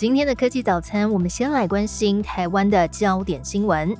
今天的科技早餐，我们先来关心台湾的焦点新闻：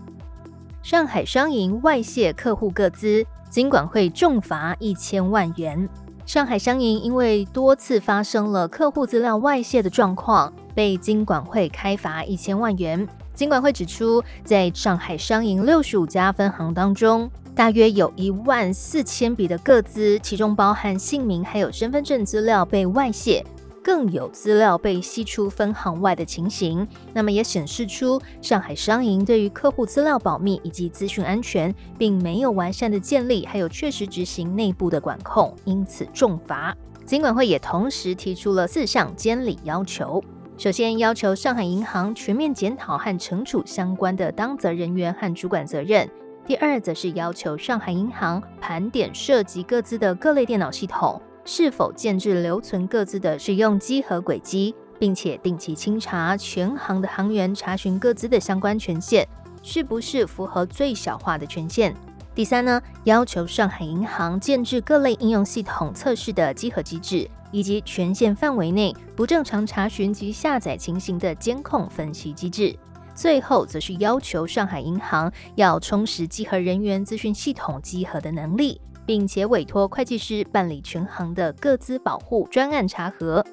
上海商银外泄客户个资，金管会重罚一千万元。上海商银因为多次发生了客户资料外泄的状况，被金管会开罚一千万元。金管会指出，在上海商银六十五家分行当中，大约有一万四千笔的个资，其中包含姓名还有身份证资料被外泄。更有资料被吸出分行外的情形，那么也显示出上海商银对于客户资料保密以及资讯安全，并没有完善的建立，还有确实执行内部的管控，因此重罚。金管会也同时提出了四项监理要求：首先，要求上海银行全面检讨和惩处相关的当责人员和主管责任；第二，则是要求上海银行盘点涉及各自的各类电脑系统。是否建制留存各自的使用机和轨迹，并且定期清查全行的行员，查询各自的相关权限是不是符合最小化的权限。第三呢，要求上海银行建制各类应用系统测试的稽核机制，以及权限范围内不正常查询及下载情形的监控分析机制。最后，则是要求上海银行要充实稽核人员资讯系统稽核的能力。并且委托会计师办理全行的各资保护专案查核。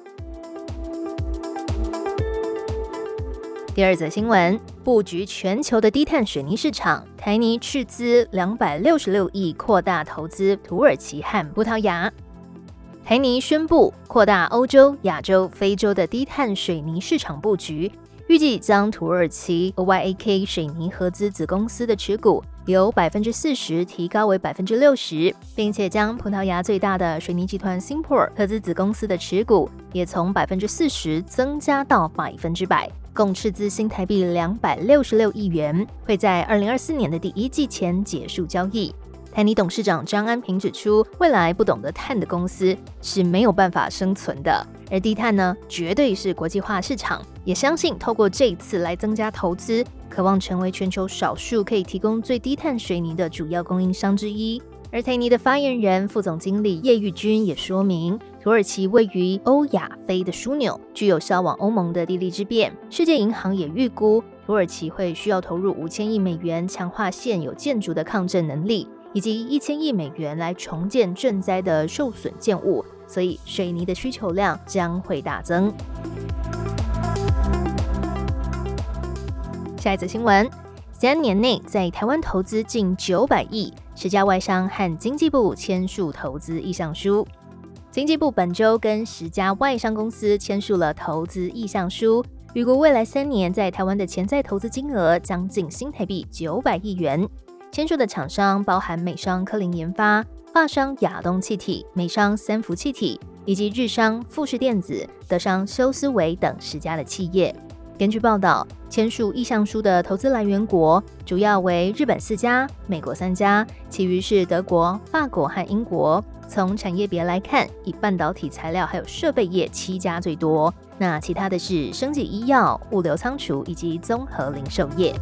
第二则新闻：布局全球的低碳水泥市场，台泥斥资两百六十六亿扩大投资土耳其和葡萄牙。台泥宣布扩大欧洲、亚洲、非洲的低碳水泥市场布局，预计将土耳其 OYAK 水泥合资子公司的持股。由百分之四十提高为百分之六十，并且将葡萄牙最大的水泥集团 Simpor 合资子公司的持股也从百分之四十增加到百分之百，共斥资新台币两百六十六亿元，会在二零二四年的第一季前结束交易。台泥董事长张安平指出，未来不懂得碳的公司是没有办法生存的，而低碳呢，绝对是国际化市场，也相信透过这一次来增加投资。渴望成为全球少数可以提供最低碳水泥的主要供应商之一。而台泥的发言人、副总经理叶玉军也说明，土耳其位于欧亚非的枢纽，具有销往欧盟的地利之便。世界银行也预估，土耳其会需要投入五千亿美元强化现有建筑的抗震能力，以及一千亿美元来重建赈灾的受损建物，所以水泥的需求量将会大增。下一则新闻：三年内在台湾投资近九百亿，十家外商和经济部签署投资意向书。经济部本周跟十家外商公司签署了投资意向书，预估未来三年在台湾的潜在投资金额将近新台币九百亿元。签署的厂商包含美商科林研发、法商亚东气体、美商三福气体，以及日商富士电子、德商修思维等十家的企业。根据报道，签署意向书的投资来源国主要为日本四家、美国三家，其余是德国、法国和英国。从产业别来看，以半导体材料还有设备业七家最多，那其他的是生技医药、物流仓储以及综合零售业。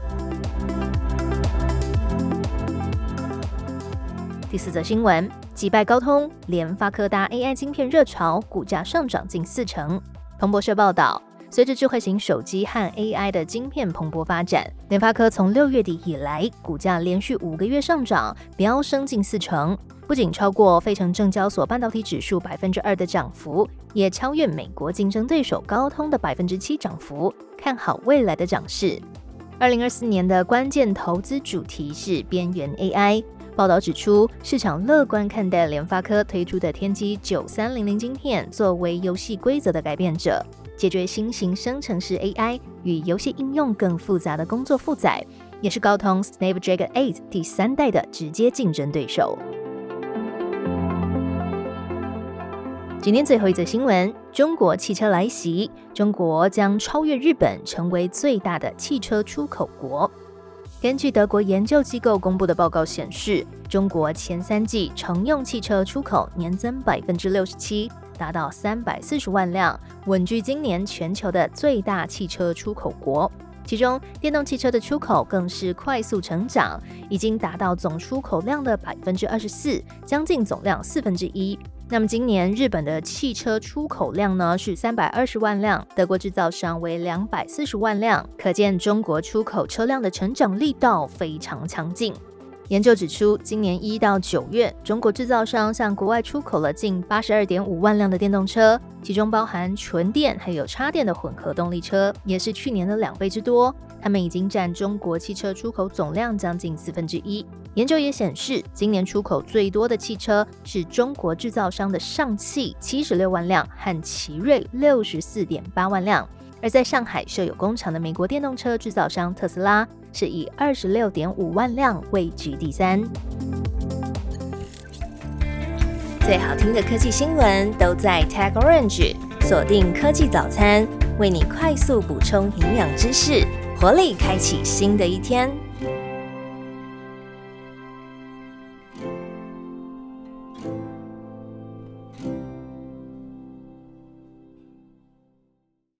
第四则新闻：击败高通，联发科搭 AI 晶片热潮，股价上涨近四成。彭博社报道。随着智慧型手机和 AI 的晶片蓬勃发展，联发科从六月底以来，股价连续五个月上涨，飙升近四成，不仅超过费城证交所半导体指数百分之二的涨幅，也超越美国竞争对手高通的百分之七涨幅，看好未来的涨势。二零二四年的关键投资主题是边缘 AI。报道指出，市场乐观看待联发科推出的天玑九三零零晶片作为游戏规则的改变者。解决新型生成式 AI 与游戏应用更复杂的工作负载，也是高通 Snapdragon 8第三代的直接竞争对手。今天最后一则新闻：中国汽车来袭，中国将超越日本，成为最大的汽车出口国。根据德国研究机构公布的报告显示，中国前三季乘用汽车出口年增百分之六十七，达到三百四十万辆，稳居今年全球的最大汽车出口国。其中，电动汽车的出口更是快速成长，已经达到总出口量的百分之二十四，将近总量四分之一。那么，今年日本的汽车出口量呢是三百二十万辆，德国制造商为两百四十万辆，可见中国出口车辆的成长力道非常强劲。研究指出，今年一到九月，中国制造商向国外出口了近八十二点五万辆的电动车，其中包含纯电还有插电的混合动力车，也是去年的两倍之多。它们已经占中国汽车出口总量将近四分之一。研究也显示，今年出口最多的汽车是中国制造商的上汽七十六万辆和奇瑞六十四点八万辆，而在上海设有工厂的美国电动车制造商特斯拉。是以二十六点五万辆位居第三。最好听的科技新闻都在 Tag Orange，锁定科技早餐，为你快速补充营养知识，活力开启新的一天。